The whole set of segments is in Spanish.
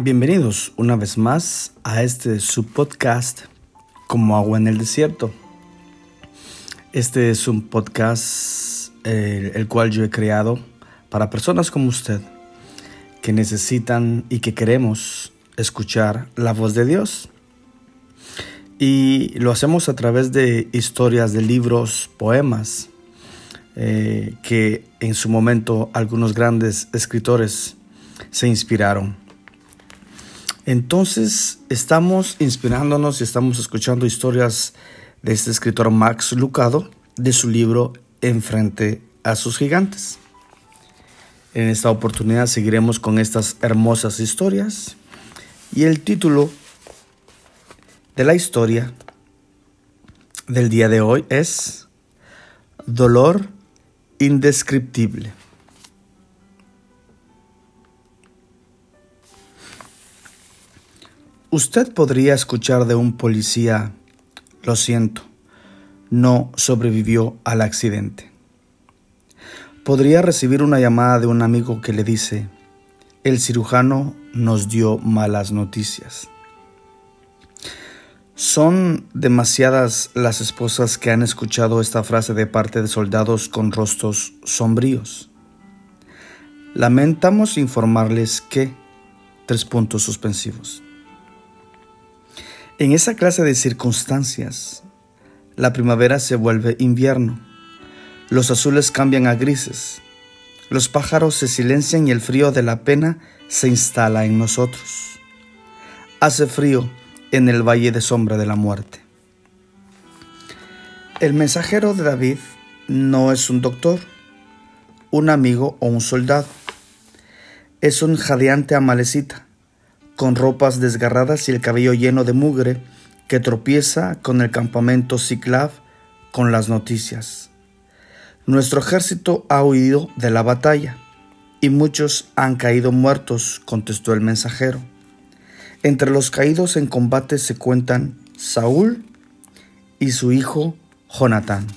Bienvenidos una vez más a este subpodcast como agua en el desierto. Este es un podcast eh, el cual yo he creado para personas como usted que necesitan y que queremos escuchar la voz de Dios. Y lo hacemos a través de historias de libros, poemas, eh, que en su momento algunos grandes escritores se inspiraron. Entonces estamos inspirándonos y estamos escuchando historias de este escritor Max Lucado de su libro Enfrente a sus gigantes. En esta oportunidad seguiremos con estas hermosas historias y el título de la historia del día de hoy es Dolor indescriptible. Usted podría escuchar de un policía, lo siento, no sobrevivió al accidente. Podría recibir una llamada de un amigo que le dice, el cirujano nos dio malas noticias. Son demasiadas las esposas que han escuchado esta frase de parte de soldados con rostros sombríos. Lamentamos informarles que... Tres puntos suspensivos. En esa clase de circunstancias, la primavera se vuelve invierno, los azules cambian a grises, los pájaros se silencian y el frío de la pena se instala en nosotros. Hace frío en el valle de sombra de la muerte. El mensajero de David no es un doctor, un amigo o un soldado. Es un jadeante amalecita con ropas desgarradas y el cabello lleno de mugre, que tropieza con el campamento Ciclav con las noticias. Nuestro ejército ha huido de la batalla y muchos han caído muertos, contestó el mensajero. Entre los caídos en combate se cuentan Saúl y su hijo Jonatán.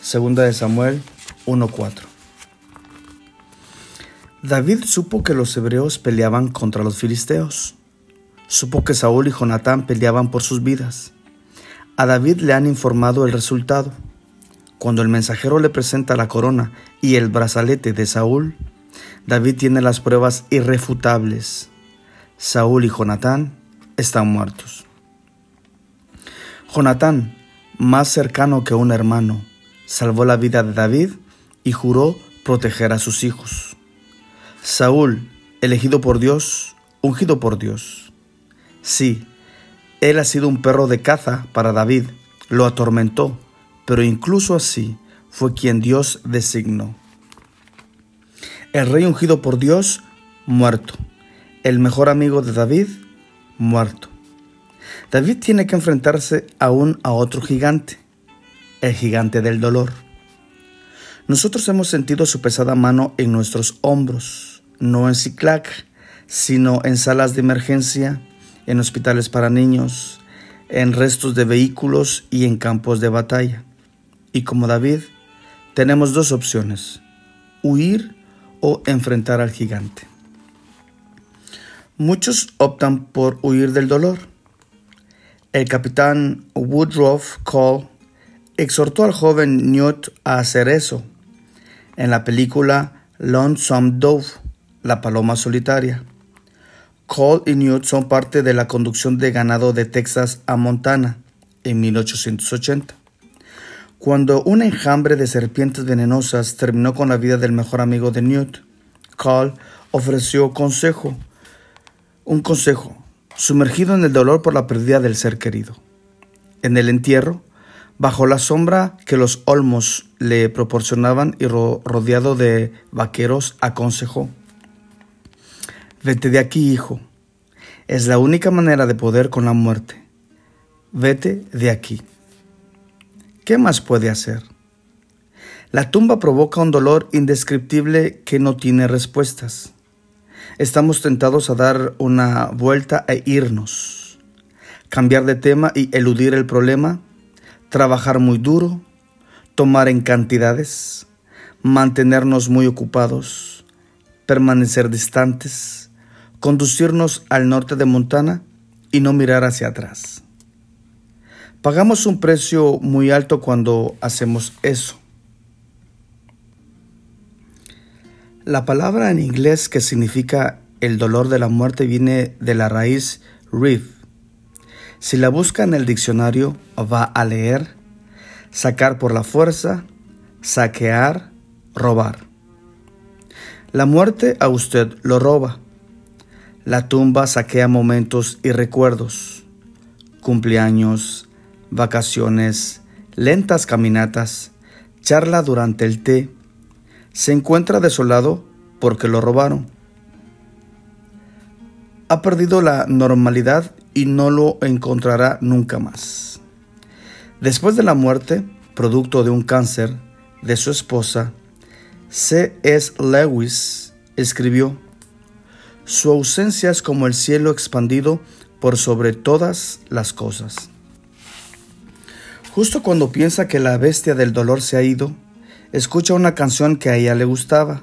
Segunda de Samuel 1:4. David supo que los hebreos peleaban contra los filisteos. Supo que Saúl y Jonatán peleaban por sus vidas. A David le han informado el resultado. Cuando el mensajero le presenta la corona y el brazalete de Saúl, David tiene las pruebas irrefutables. Saúl y Jonatán están muertos. Jonatán, más cercano que un hermano, salvó la vida de David y juró proteger a sus hijos. Saúl, elegido por Dios, ungido por Dios. Sí, él ha sido un perro de caza para David, lo atormentó, pero incluso así fue quien Dios designó. El rey ungido por Dios, muerto. El mejor amigo de David, muerto. David tiene que enfrentarse aún a otro gigante, el gigante del dolor. Nosotros hemos sentido su pesada mano en nuestros hombros no en CICLAC, sino en salas de emergencia, en hospitales para niños, en restos de vehículos y en campos de batalla. Y como David, tenemos dos opciones, huir o enfrentar al gigante. Muchos optan por huir del dolor. El capitán Woodruff Cole exhortó al joven Newt a hacer eso en la película Lonesome Dove la paloma solitaria. Cole y Newt son parte de la conducción de ganado de Texas a Montana en 1880. Cuando un enjambre de serpientes venenosas terminó con la vida del mejor amigo de Newt, Cole ofreció consejo, un consejo, sumergido en el dolor por la pérdida del ser querido. En el entierro, bajo la sombra que los olmos le proporcionaban y rodeado de vaqueros, aconsejó, Vete de aquí, hijo. Es la única manera de poder con la muerte. Vete de aquí. ¿Qué más puede hacer? La tumba provoca un dolor indescriptible que no tiene respuestas. Estamos tentados a dar una vuelta e irnos, cambiar de tema y eludir el problema, trabajar muy duro, tomar en cantidades, mantenernos muy ocupados, permanecer distantes, conducirnos al norte de Montana y no mirar hacia atrás. Pagamos un precio muy alto cuando hacemos eso. La palabra en inglés que significa el dolor de la muerte viene de la raíz reef. Si la busca en el diccionario va a leer sacar por la fuerza, saquear, robar. La muerte a usted lo roba. La tumba saquea momentos y recuerdos, cumpleaños, vacaciones, lentas caminatas, charla durante el té. Se encuentra desolado porque lo robaron. Ha perdido la normalidad y no lo encontrará nunca más. Después de la muerte, producto de un cáncer de su esposa, C. S. Lewis escribió, Su ausencia es como el cielo expandido por sobre todas las cosas. Justo cuando piensa que la bestia del dolor se ha ido, escucha una canción que a ella le gustaba,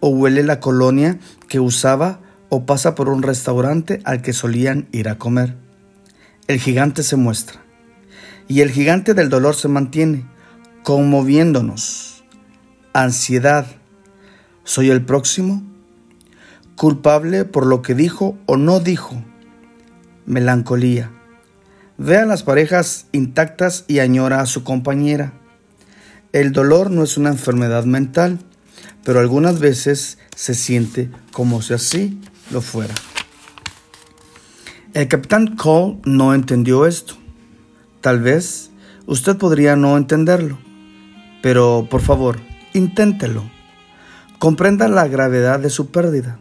o huele la colonia que usaba, o pasa por un restaurante al que solían ir a comer. El gigante se muestra, y el gigante del dolor se mantiene, conmoviéndonos. Ansiedad. ¿Soy el próximo? Culpable por lo que dijo o no dijo. Melancolía Ve a las parejas intactas y añora a su compañera. El dolor no es una enfermedad mental, pero algunas veces se siente como si así lo fuera. El capitán Cole no entendió esto. Tal vez usted podría no entenderlo, pero por favor, inténtelo. Comprenda la gravedad de su pérdida.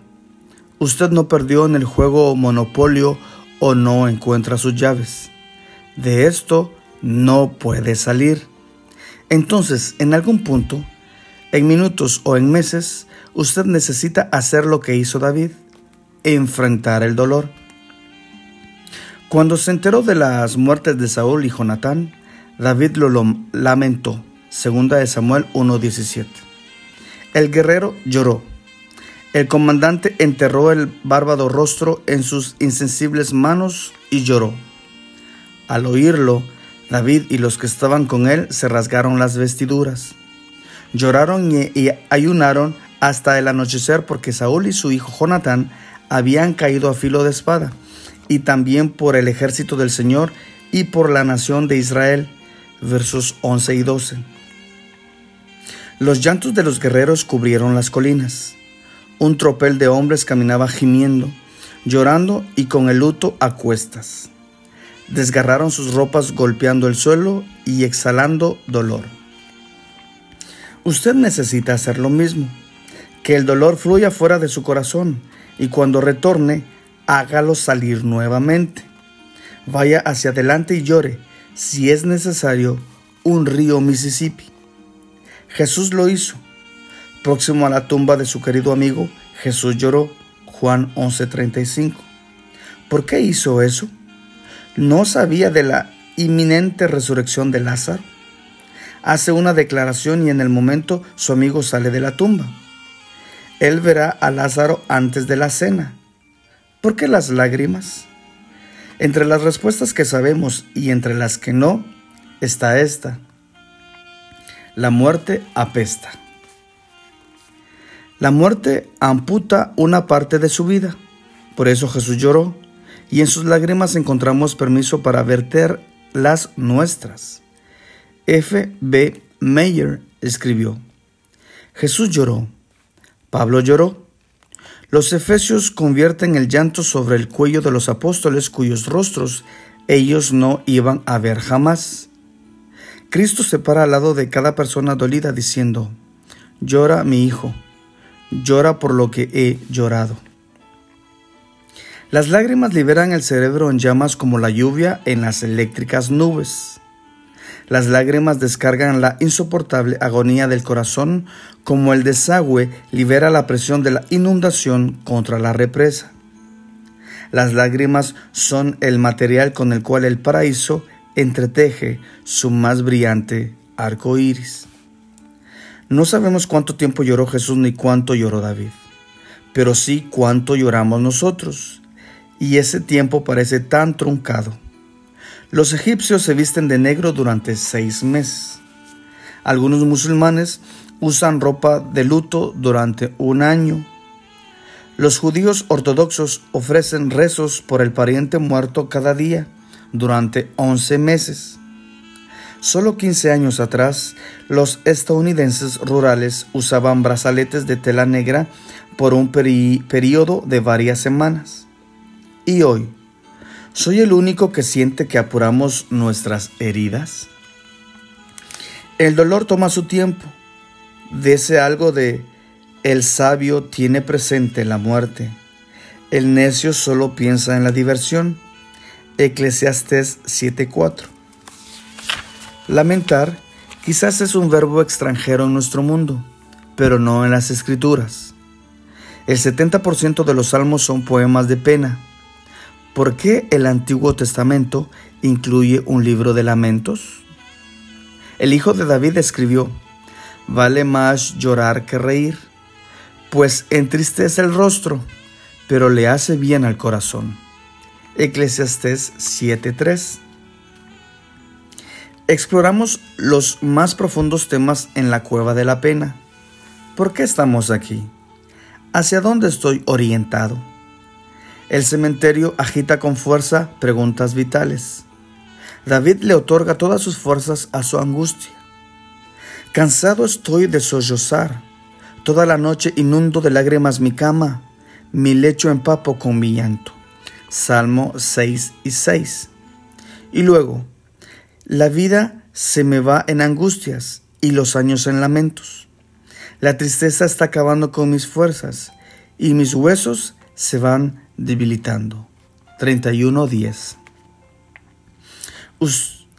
Usted no perdió en el juego Monopolio o no encuentra sus llaves. De esto no puede salir. Entonces, en algún punto, en minutos o en meses, usted necesita hacer lo que hizo David, enfrentar el dolor. Cuando se enteró de las muertes de Saúl y Jonatán, David lo lamentó. Segunda de Samuel 1:17. El guerrero lloró. El comandante enterró el bárbaro rostro en sus insensibles manos y lloró. Al oírlo, David y los que estaban con él se rasgaron las vestiduras. Lloraron y, ayunaron hasta el anochecer porque Saúl y su hijo Jonatán habían caído a filo de espada, y también por el ejército del Señor y por la nación de Israel. Versos 11 y 12. Los llantos de los guerreros cubrieron las colinas. Un tropel de hombres caminaba gimiendo, llorando y con el luto a cuestas desgarraron sus ropas golpeando el suelo y exhalando dolor. Usted necesita hacer lo mismo, que el dolor fluya fuera de su corazón y cuando retorne, hágalo salir nuevamente. Vaya hacia adelante y llore, si es necesario, un río Mississippi. Jesús lo hizo. Próximo a la tumba de su querido amigo, Jesús lloró. Juan 11:35. ¿Por qué hizo eso? no sabía de la inminente resurrección de Lázaro. Hace una declaración y en el momento su amigo sale de la tumba. Él verá a Lázaro antes de la cena. ¿Por qué las lágrimas? Entre las respuestas que sabemos y entre las que no, está esta. La muerte apesta. La muerte amputa una parte de su vida. Por eso Jesús lloró y en sus lágrimas encontramos permiso para verter las nuestras. F. B. Meyer escribió, Jesús lloró, Pablo lloró. Los efesios convierten el llanto sobre el cuello de los apóstoles cuyos rostros ellos no iban a ver jamás. Cristo se para al lado de cada persona dolida diciendo, llora mi hijo, llora por lo que he llorado. Las lágrimas liberan el cerebro en llamas como la lluvia en las eléctricas nubes. Las lágrimas descargan la insoportable agonía del corazón como el desagüe libera la presión de la inundación contra la represa. Las lágrimas son el material con el cual el paraíso entreteje su más brillante arco iris. No sabemos cuánto tiempo lloró Jesús ni cuánto lloró David pero sí cuánto lloramos nosotros, y ese tiempo parece tan truncado. Los egipcios se visten de negro durante seis meses. Algunos musulmanes usan ropa de luto durante un año. Los judíos ortodoxos ofrecen rezos por el pariente muerto cada día durante 11 meses. Solo 15 años atrás, los estadounidenses rurales usaban brazaletes de tela negra por un periodo de varias semanas. Y hoy, ¿soy el único que siente que apuramos nuestras heridas? El dolor toma su tiempo. Dese algo de el sabio tiene presente la muerte. El necio solo piensa en la diversión. Eclesiastes 7:4. Lamentar quizás es un verbo extranjero en nuestro mundo, pero no en las escrituras. El 70% de los salmos son poemas de pena. ¿Por qué el Antiguo Testamento incluye un libro de lamentos? El hijo de David escribió, vale más llorar que reír, pues entristece el rostro, pero le hace bien al corazón. Eclesiastés 7:3 Exploramos los más profundos temas en la cueva de la pena. ¿Por qué estamos aquí? ¿Hacia dónde estoy orientado? El cementerio agita con fuerza preguntas vitales. David le otorga todas sus fuerzas a su angustia. Cansado estoy de sollozar. Toda la noche inundo de lágrimas mi cama, mi lecho empapo con mi llanto. Salmo 6 y 6. Y luego, la vida se me va en angustias y los años en lamentos. La tristeza está acabando con mis fuerzas y mis huesos se van debilitando. 31.10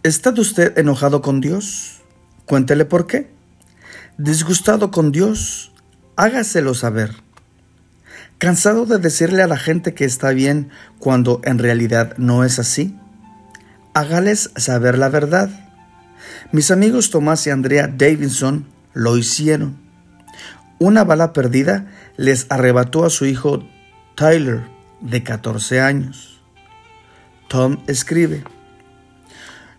¿Está usted enojado con Dios? Cuéntele por qué. Disgustado con Dios, hágaselo saber. ¿Cansado de decirle a la gente que está bien cuando en realidad no es así? Hágales saber la verdad. Mis amigos Tomás y Andrea Davidson lo hicieron. Una bala perdida les arrebató a su hijo Tyler, de 14 años. Tom escribe,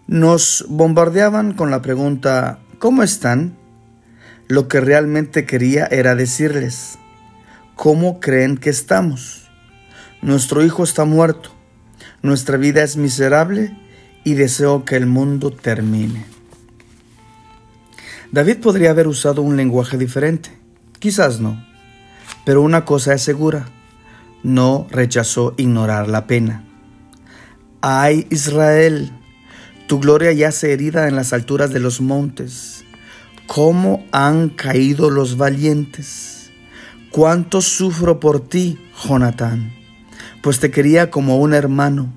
nos bombardeaban con la pregunta, ¿cómo están? Lo que realmente quería era decirles, ¿cómo creen que estamos? Nuestro hijo está muerto, nuestra vida es miserable y deseo que el mundo termine. David podría haber usado un lenguaje diferente, quizás no, pero una cosa es segura, no rechazó ignorar la pena. Ay Israel, tu gloria yace herida en las alturas de los montes. ¿Cómo han caído los valientes? ¿Cuánto sufro por ti, Jonatán? Pues te quería como un hermano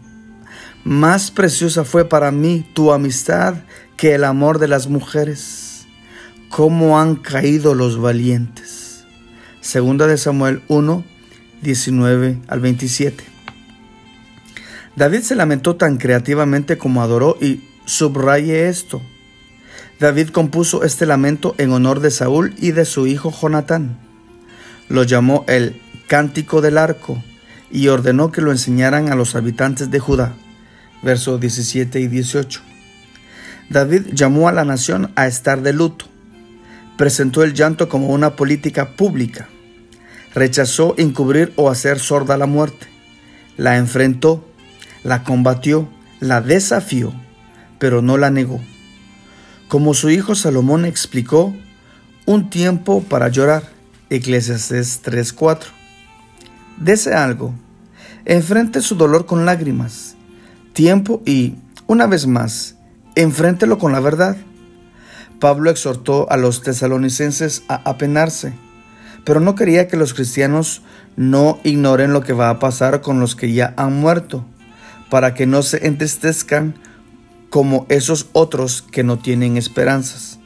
más preciosa fue para mí tu amistad que el amor de las mujeres. ¿Cómo han caído los valientes? Segunda de Samuel 1, 19 al 27. David se lamentó tan creativamente como adoró y subraye esto. David compuso este lamento en honor de Saúl y de su hijo Jonatán. Lo llamó el Cántico del Arco y ordenó que lo enseñaran a los habitantes de Judá versos 17 y 18. David llamó a la nación a estar de luto. Presentó el llanto como una política pública. Rechazó encubrir o hacer sorda la muerte. La enfrentó, la combatió, la desafió, pero no la negó. Como su hijo Salomón explicó, un tiempo para llorar. Eclesiastes 3:4. Dese algo. Enfrente su dolor con lágrimas tiempo y, una vez más, enfréntelo con la verdad. Pablo exhortó a los tesalonicenses a apenarse, pero no quería que los cristianos no ignoren lo que va a pasar con los que ya han muerto, para que no se entristezcan como esos otros que no tienen esperanzas.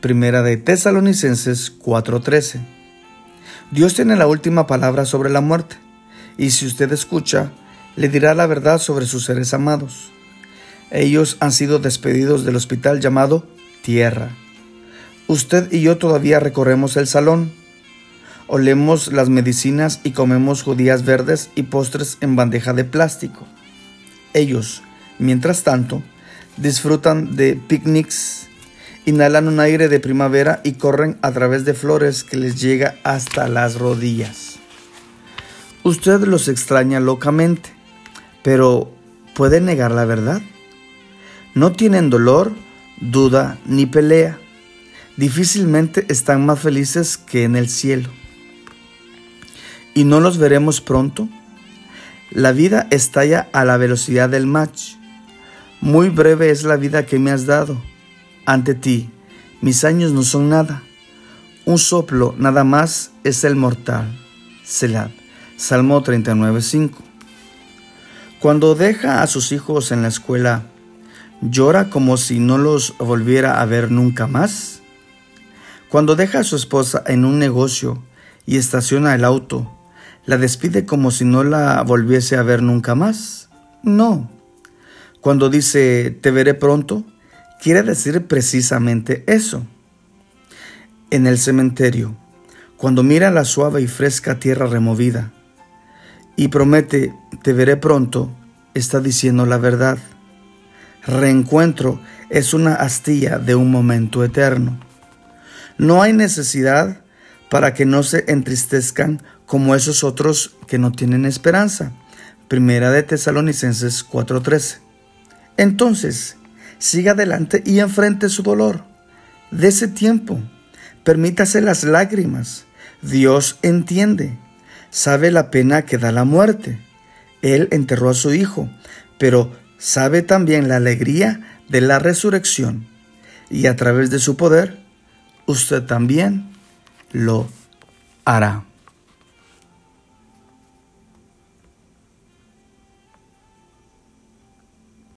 Primera de Tesalonicenses 4:13. Dios tiene la última palabra sobre la muerte, y si usted escucha, le dirá la verdad sobre sus seres amados. Ellos han sido despedidos del hospital llamado Tierra. Usted y yo todavía recorremos el salón. olemos las medicinas y comemos judías verdes y postres en bandeja de plástico. Ellos, mientras tanto, disfrutan de picnics, inhalan un aire de primavera y corren a través de flores que les llega hasta las rodillas. Usted los extraña locamente, pero ¿puede negar la verdad? No tienen dolor, duda ni pelea. Difícilmente están más felices que en el cielo. ¿Y no los veremos pronto? La vida estalla a la velocidad del match. Muy breve es la vida que me has dado. Ante ti, mis años no son nada. Un soplo nada más es el mortal. Selah. Salmo 39.5. Cuando deja a sus hijos en la escuela, ¿llora como si no los volviera a ver nunca más? Cuando deja a su esposa en un negocio y estaciona el auto, ¿la despide como si no la volviese a ver nunca más? No. Cuando dice te veré pronto, quiere decir precisamente eso. En el cementerio, cuando mira la suave y fresca tierra removida y promete te veré pronto, está diciendo la verdad. Reencuentro es una astilla de un momento eterno. No hay necesidad para que no se entristezcan como esos otros que no tienen esperanza. Primera de Tesalonicenses 4:13. Entonces, siga adelante y enfrente su dolor. De ese tiempo. Permítase las lágrimas. Dios entiende. Sabe la pena que da la muerte. Él enterró a su hijo, pero sabe también la alegría de la resurrección. Y a través de su poder, usted también lo hará.